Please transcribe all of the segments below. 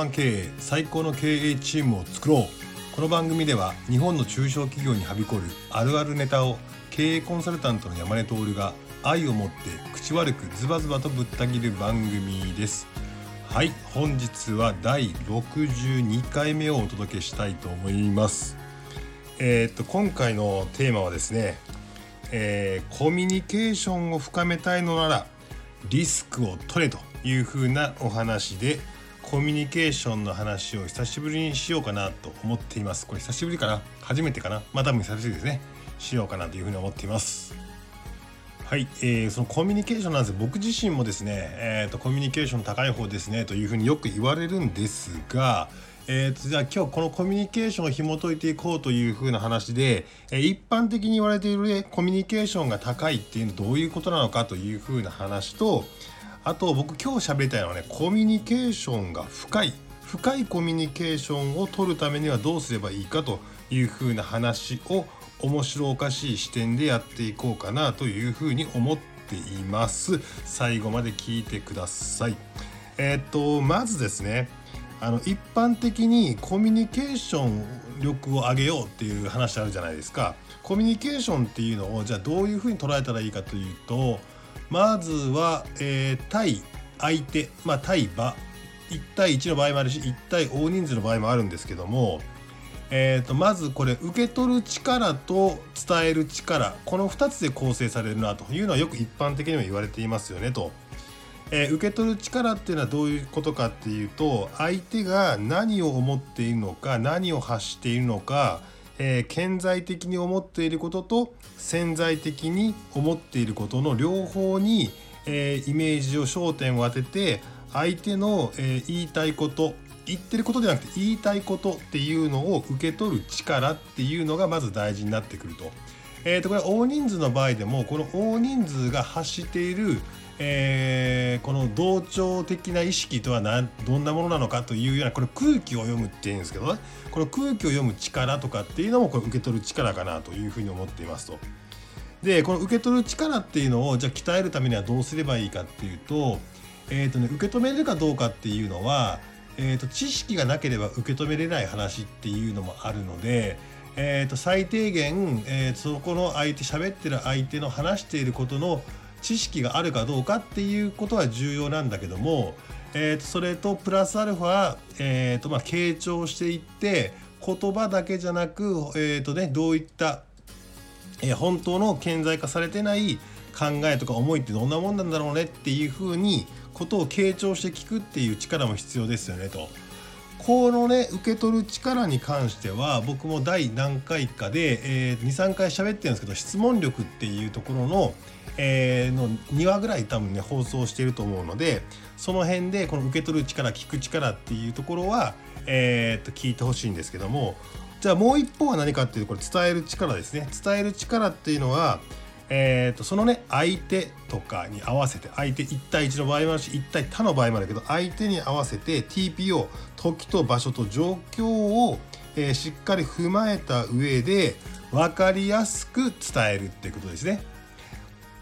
マン経営最高の経営チームを作ろう。この番組では日本の中小企業にはびこるあるあるネタを経営コンサルタントの山根徹が愛を持って口悪くズバズバとぶった切る番組です。はい本日は第62回目をお届けしたいと思います。えー、っと今回のテーマはですね、えー、コミュニケーションを深めたいのならリスクを取れというふうなお話でコミュニケーションの話を久しぶりにしようかなと思っています。これ久しぶりかな？初めてかな？まあ多分久しぶりですね。しようかなというふうに思っています。はい、えー、そのコミュニケーションなんです。僕自身もですね、えーと、コミュニケーション高い方ですねというふうによく言われるんですが、えーと、じゃあ今日このコミュニケーションを紐解いていこうというふうな話で、えー、一般的に言われている、ね、コミュニケーションが高いっていうのはどういうことなのかというふうな話とあと僕今日喋りたいのはねコミュニケーションが深い。深いコミュニケーションを取るためにはどうすればいいかというふうな話を面白おかしい視点でやっていこうかなというふうに思っています。最後まで聞いてください。えー、っとまずですねあの一般的にコミュニケーション力を上げようっていう話あるじゃないですか。コミュニケーションっていうのをじゃあどういうふうに捉えたらいいかというとまずは、えー、対相手、まあ、対場1対1の場合もあるし1対大人数の場合もあるんですけども、えー、とまずこれ受け取る力と伝える力この2つで構成されるなというのはよく一般的にも言われていますよねと。えー、受け取る力っていうのはどういうことかっていうと相手が何を思っているのか何を発しているのかえー、顕在的に思っていることと潜在的に思っていることの両方に、えー、イメージを焦点を当てて相手の、えー、言いたいこと言ってることではなくて言いたいことっていうのを受け取る力っていうのがまず大事になってくると。えー、とこれ大人数の場合でもこの大人数が発しているえー、この同調的な意識とはどんなものなのかというようなこれ空気を読むっていうんですけどねこの空気を読む力とかっていうのもこれ受け取る力かなというふうに思っていますと。でこの受け取る力っていうのをじゃあ鍛えるためにはどうすればいいかっていうと,、えーとね、受け止めるかどうかっていうのは、えーと、知識がなければ受け止めれない話っていうのもあるので。えーと、最低限、えー、そこの相手喋ってる相手の話していることの知識があるかどうかっていうことは重要なんだけども、えー、とそれとプラスアルファ、えーとまあ、傾聴していって言葉だけじゃなく、えーとね、どういった、えー、本当の顕在化されてない考えとか思いってどんなもんなんだろうねっていうふうにことを傾聴して聞くっていう力も必要ですよねと。このね受け取る力に関しては僕も第何回かで、えー、23回喋ってるんですけど質問力っていうところの、えー、の2話ぐらい多分ね放送してると思うのでその辺でこの受け取る力聞く力っていうところは、えー、っと聞いてほしいんですけどもじゃあもう一方は何かっていうとこれ伝える力ですね。伝える力っていうのはえーと、そのね相手とかに合わせて相手1対1の場合もあるし1対他の場合もあるけど相手に合わせて TPO 時と場所と状況を、えー、しっかり踏まえた上で分かりやすく伝えるっていうことですね。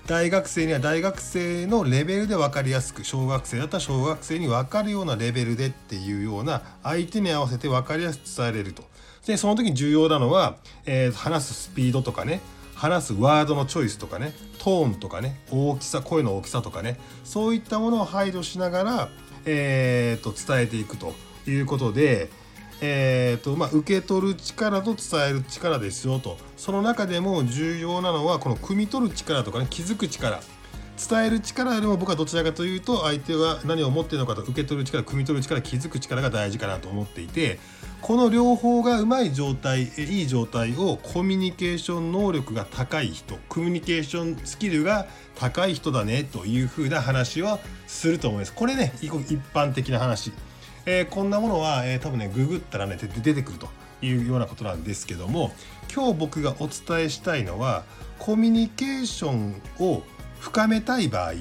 大学生には大学生のレベルで分かりやすく小学生だったら小学生に分かるようなレベルでっていうような相手に合わせて分かりやすく伝えれると。でその時に重要なのは、えー、話すスピードとかね話すワードのチョイスとかねトーンとかね大きさ声の大きさとかねそういったものを配慮しながら、えーと、伝えていくということで、えーとまあ、受け取る力と伝える力ですよと。その中でも重要なのはこの汲み取る力とかね気づく力。伝える力よりも僕はどちらかというと相手は何を思っているのかと受け取る力汲み取る力気づく力が大事かなと思っていてこの両方がうまい状態いい状態をコミュニケーション能力が高い人コミュニケーションスキルが高い人だねというふうな話はすると思います。これね一般的な話、えー、こんなものは、えー、多分ねググったらね出てくるというようなことなんですけども今日僕がお伝えしたいのはコミュニケーションを深めたい場合、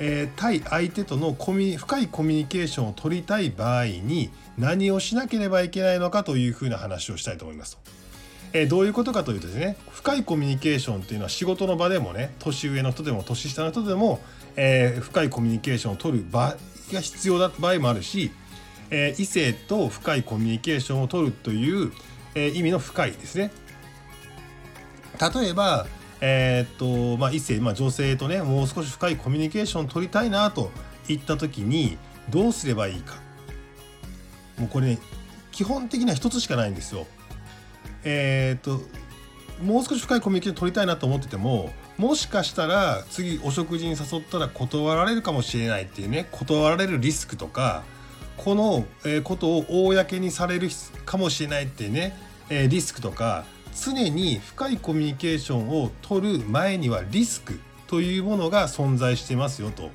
えー、対相手とのコミ深いコミュニケーションを取りたい場合に何をしなければいけないのかというふうな話をしたいと思います。えー、どういうことかというとですね深いコミュニケーションっていうのは仕事の場でもね年上の人でも年下の人でも、えー、深いコミュニケーションを取る場が必要だった場合もあるし、え、異性と深いコミュニケーションを取るという、え、意味の深いですね。例えば、えー、っとまあ、異性、まあ、女性とねもう少し深いコミュニケーション取りたいなといった時にどうすればいいかもうこれね基本的には一つしかないんですよ。えー、っともう少し深いコミュニケーション取りたいなと思っててももしかしたら次お食事に誘ったら断られるかもしれないっていうね断られるリスクとかこのことを公にされるかもしれないっていうねリスクとか常に深いコミュニケーションを取る前にはリスクというものが存在してますよと。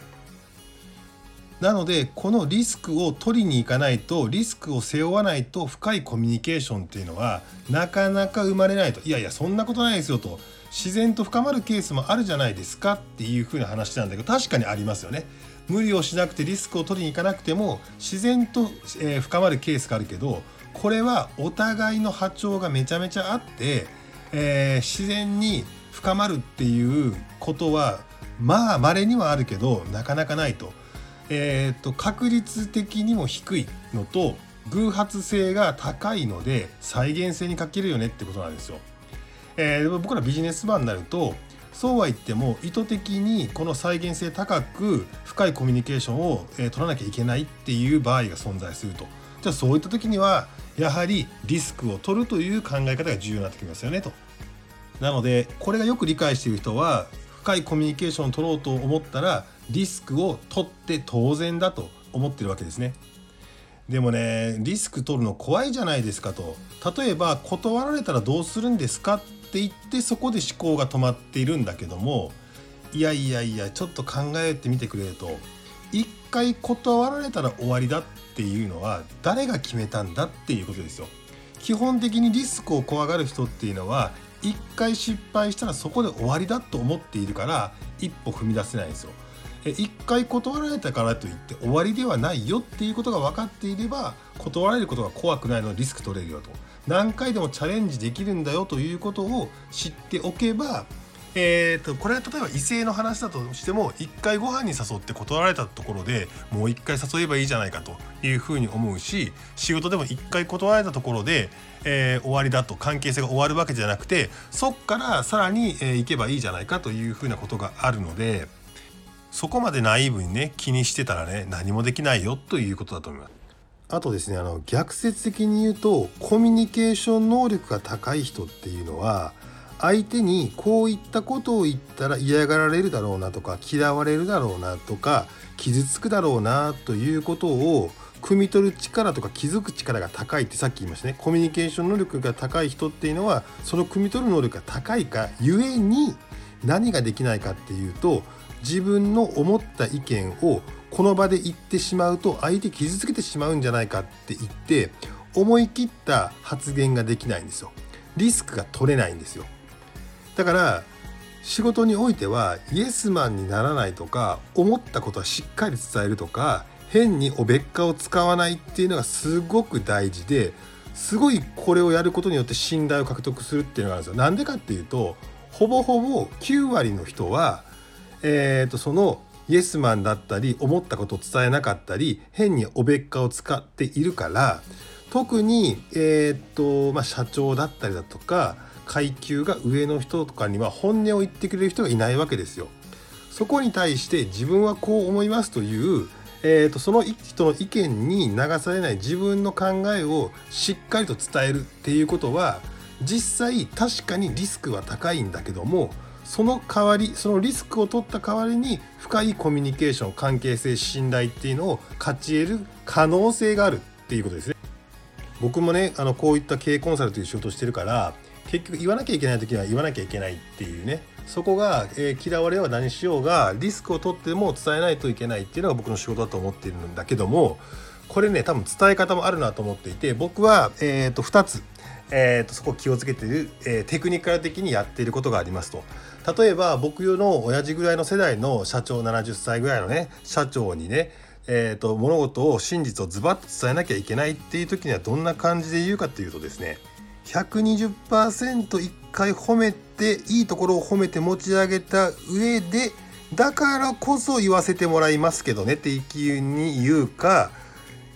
なのでこのリスクを取りに行かないとリスクを背負わないと深いコミュニケーションっていうのはなかなか生まれないといやいやそんなことないですよと自然と深まるケースもあるじゃないですかっていうふうな話なんだけど確かにありますよね。無理をしなくてリスクを取りに行かなくても自然と、え深まるケースがあるけどこれはお互いの波長がめちゃめちゃあって、えー、自然に深まるっていうことはまあ稀にはあるけどなかなかないと。えーと、確率的にも低いのと偶発性が高いので再現性に欠けるよねってことなんですよ。えー、僕らビジネスマンになるとそうは言っても意図的にこの再現性高く深いコミュニケーションを、えー、取らなきゃいけないっていう場合が存在すると。じゃあそういった時にはやはりリスクを取るという考え方が重要になってきますよねと。なのでこれがよく理解している人は深いコミュニケーションを取ろうと思ったらリスクを取って当然だと思ってるわけですね。でもねリスク取るの怖いじゃないですかと例えば断られたらどうするんですか？って言ってそこで思考が止まっているんだけどもいやいやいやちょっと考えてみてくれると一回断られたら終わりだっていうのは誰が決めたんだっていうことですよ。基本的にリスクを怖がる人っていうのは一回失敗したらそこで終わりだと思っているから一歩踏み出せないんですよ。一回断られたからといって終わりではないよっていうことが分かっていれば断られることが怖くないのでリスク取れるよと何回でもチャレンジできるんだよということを知っておけばえーと、これは例えば異性の話だとしても一回ご飯に誘って断られたところでもう一回誘えばいいじゃないかというふうに思うし仕事でも一回断られたところで、えー、終わりだと関係性が終わるわけじゃなくてそっからさらに、えー、行けばいいじゃないかというふうなことがあるのでそこまでナイーブにね気にしてたらね何もできないよということだと思います。あとですねあの逆説的に言うとコミュニケーション能力が高い人っていうのは相手にこういったことを言ったら嫌がられるだろうなとか嫌われるだろうなとか傷つくだろうなということを汲み取る力とか気づく力が高いってさっき言いましたね。コミュニケーション能力が高い人っていうのはその汲み取る能力が高いかゆえに何ができないかっていうと自分の思った意見をこの場で言ってしまうと相手傷つけてしまうんじゃないかって言って思い切った発言ができないんですよ。リスクが取れないんですよ。だから仕事においてはイエスマンにならないとか思ったことはしっかり伝えるとか変におべっかを使わないっていうのがすごく大事ですごいこれをやることによって信頼を獲得するっていうのがあるんですよ。なんでかっていうとほぼほぼ9割の人は、えー、とそのイエスマンだったり思ったことを伝えなかったり変におべっかを使っているから特に、えーとまあ、社長だったりだとか階級が上の人とかには本音を言ってくれる人がいないわけですよ。そこに対して自分はこう思いますという、えーと、その人の意見に流されない自分の考えをしっかりと伝えるっていうことは実際確かにリスクは高いんだけどもその代わりそのリスクを取った代わりに深いコミュニケーション関係性信頼っていうのを勝ち得る可能性があるっていうことですね。僕もねあのこういった経営コンサルという仕事をしてるから結局言わなきゃいけない時には言わなきゃいけないっていうね。そこが、えー、嫌われは何しようがリスクを取っても伝えないといけないっていうのが僕の仕事だと思っているんだけどもこれね多分伝え方もあるなと思っていて僕は、えーと、2つ、えーと、そこ気をつけている、えー、テクニカル的にやっていることがありますと。例えば僕の親父ぐらいの世代の社長70歳ぐらいのね社長にねえーと物事を真実をズバッと伝えなきゃいけないっていう時にはどんな感じで言うかっていうとですね120%一回褒めていいところを褒めて持ち上げた上でだからこそ言わせてもらいますけどねって意気に言うか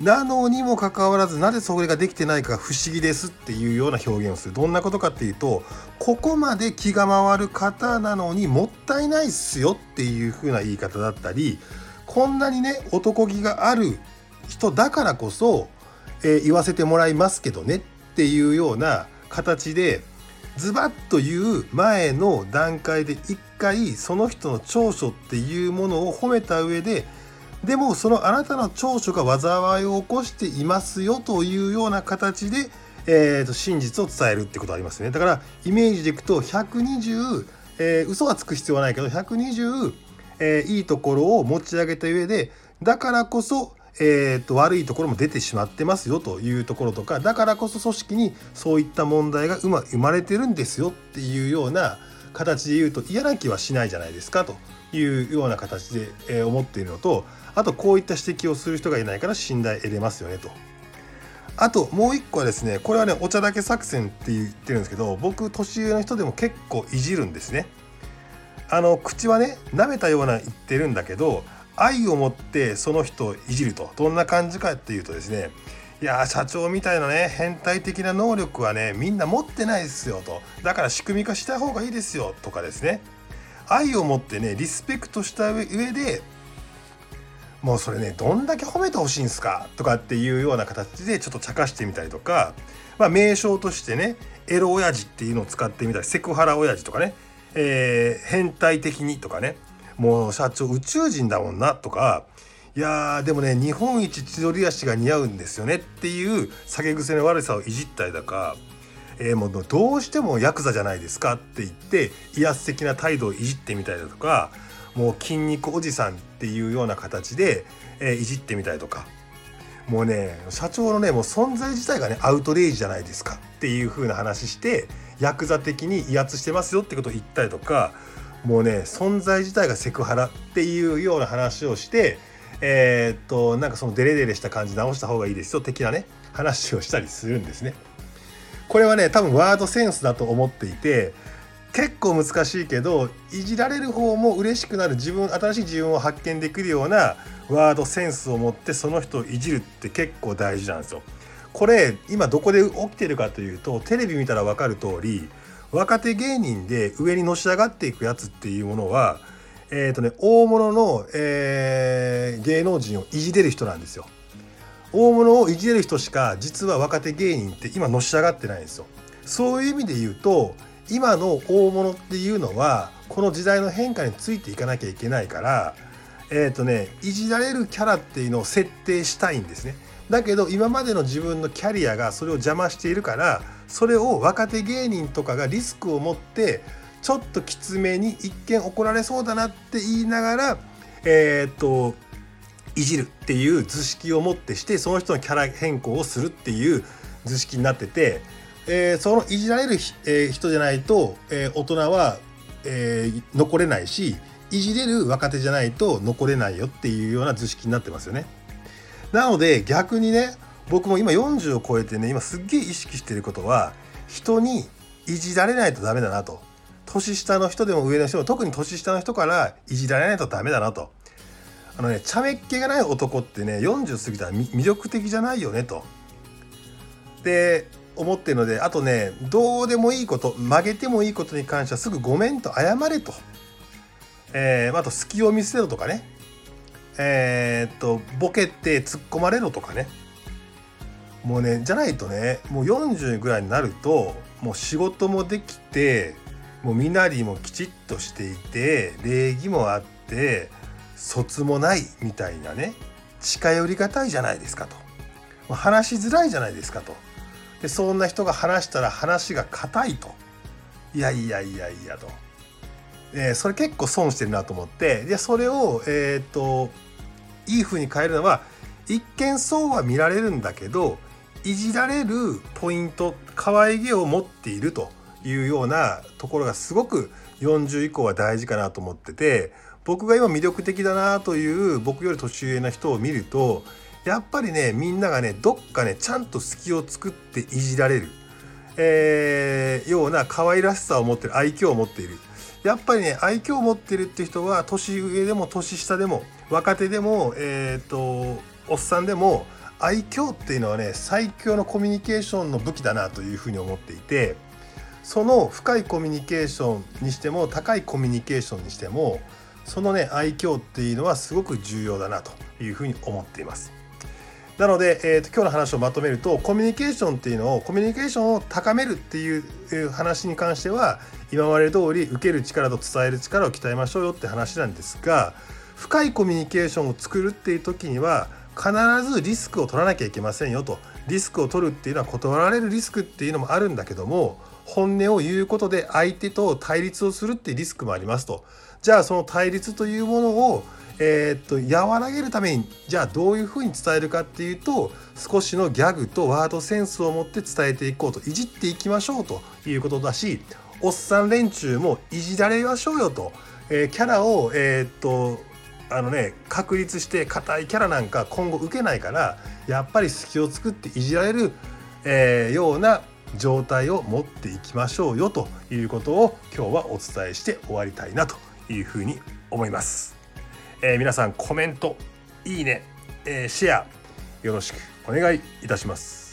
なのにもかかわらずなぜそれができてないか不思議ですっていうような表現をする。どんなことかっていうとここまで気が回る方なのにもったいないっすよっていう風な言い方だったりこんなにね男気がある人だからこそ、えー、言わせてもらいますけどねっていうような形でズバッと言う前の段階で一回その人の長所っていうものを褒めた上ででもそのあなたの長所が災いを起こしていますよというような形で、えー、と真実を伝えるってことありますね。だからイメージでいくと120、えー、嘘がつく必要はないけど120、えー、いいところを持ち上げた上でだからこそえーと、悪いところも出てしまってますよというところとかだからこそ組織にそういった問題が生まれてるんですよっていうような形で言うと嫌な気はしないじゃないですかというような形で、え思っているのとあとこういった指摘をする人がいないから信頼得れますよねと。あともう一個はですねこれはねお茶だけ作戦って言ってるんですけど僕年上の人でも結構いじるんですね。あの口はね舐めたような言ってるんだけど愛を持ってその人をいじると。どんな感じかっていうとですねいや社長みたいなね変態的な能力はねみんな持ってないですよと。だから仕組み化した方がいいですよとかですね。愛を持ってねリスペクトした上でもうそれねどんだけ褒めてほしいんすかとかっていうような形でちょっと茶化してみたりとか、まあ、名称としてねエロ親父っていうのを使ってみたりセクハラ親父とかね、えー、変態的にとかね。もう社長宇宙人だもんなとかいやでもね日本一千鳥足が似合うんですよねっていう酒癖の悪さをいじったりだか、えー、もうどうしてもヤクザじゃないですかって言って威圧的な態度をいじってみたりだとかもう筋肉おじさんっていうような形で、えー、いじってみたりとか。もうね社長のねもう存在自体がねアウトレイジじゃないですかっていう風な話してヤクザ的に威圧してますよってことを言ったりとかもうね存在自体がセクハラっていうような話をしてえー、っとなんかそのデレデレした感じ直した方がいいですよ的なね話をしたりするんですね。これはね多分ワードセンスだと思っていて結構難しいけどいじられる方も嬉しくなる自分新しい自分を発見できるようなワードセンスを持ってその人をいじるって結構大事なんですよ。これ今どこで起きてるかというとテレビ見たら分かる通り若手芸人で上にのし上がっていくやつっていうものはえっ、ー、とね大物の、えー、芸能人をいじれる人なんですよ。大物をいじれる人しか実は若手芸人って今のし上がってないんですよ。そういう意味で言うと今の大物っていうのはこの時代の変化についていかなきゃいけないからえっ、ー、とねいじられるキャラっていうのを設定したいんですね。だけど今までの自分のキャリアがそれを邪魔しているからそれを若手芸人とかがリスクを持ってちょっときつめに一見怒られそうだなって言いながらえー、っといじるっていう図式をもってしてその人のキャラ変更をするっていう図式になってて、えー、そのいじられる、えー、人じゃないと、えー、大人は、えー、残れないしいじれる若手じゃないと残れないよっていうような図式になってますよね。なので逆にね僕も今40を超えてね今すっげえ意識してることは人にいじられないとダメだなと。年下の人でも上の人も特に年下の人からいじられないとダメだなと。あのね茶目っ気がない男ってね40過ぎたら魅力的じゃないよねと。で思ってるのであとねどうでもいいこと曲げてもいいことに関してはすぐごめんと謝れと、えー、あと隙を見せろとかね。えー、っとボケて突っ込まれろとかね。もうねじゃないとねもう40ぐらいになるともう仕事もできてもう身なりもきちっとしていて礼儀もあって卒もないみたいなね近寄りがたいじゃないですかと。話しづらいじゃないですかと。でそんな人が話したら話が硬いと。いやいやいやいやと、えー、それ結構損してるなと思ってでそれをえっ、といい風に変えるのは一見そうは見られるんだけどいじられるポイント可愛げを持っているというようなところがすごく40以降は大事かなと思ってて僕が今魅力的だなという僕より年上の人を見るとやっぱりねみんながねどっかねちゃんと隙を作っていじられる、えー、ような可愛らしさを持ってる愛嬌を持っている。やっぱりね愛嬌を持ってるって人は年上でも年下でも若手でもえっ、ー、とおっさんでも愛嬌っていうのはね最強のコミュニケーションの武器だなというふうに思っていてその深いコミュニケーションにしても高いコミュニケーションにしてもそのね愛嬌っていうのはすごく重要だなというふうに思っています。なので、えーと、今日の話をまとめるとコミュニケーションっていうのをコミュニケーションを高めるっていう話に関しては今まで通り受ける力と伝える力を鍛えましょうよって話なんですが深いコミュニケーションを作るっていう時には必ずリスクを取らなきゃいけませんよと。リスクを取るっていうのは断られるリスクっていうのもあるんだけども本音を言うことで相手と対立をするっていうリスクもありますと。じゃあその対立というものをえー、っと和らげるためにじゃあどういうふうに伝えるかっていうと少しのギャグとワードセンスを持って伝えていこうと。いじっていきましょうということだしおっさん連中もいじられましょうよと、えー、キャラをえー、っとあのね確立して硬いキャラなんか今後受けないからやっぱり隙を作っていじられる、えー、ような状態を持っていきましょうよということを今日はお伝えして終わりたいなというふうに思います。えー、皆さんコメントいいね、えー、シェアよろしくお願いいたします。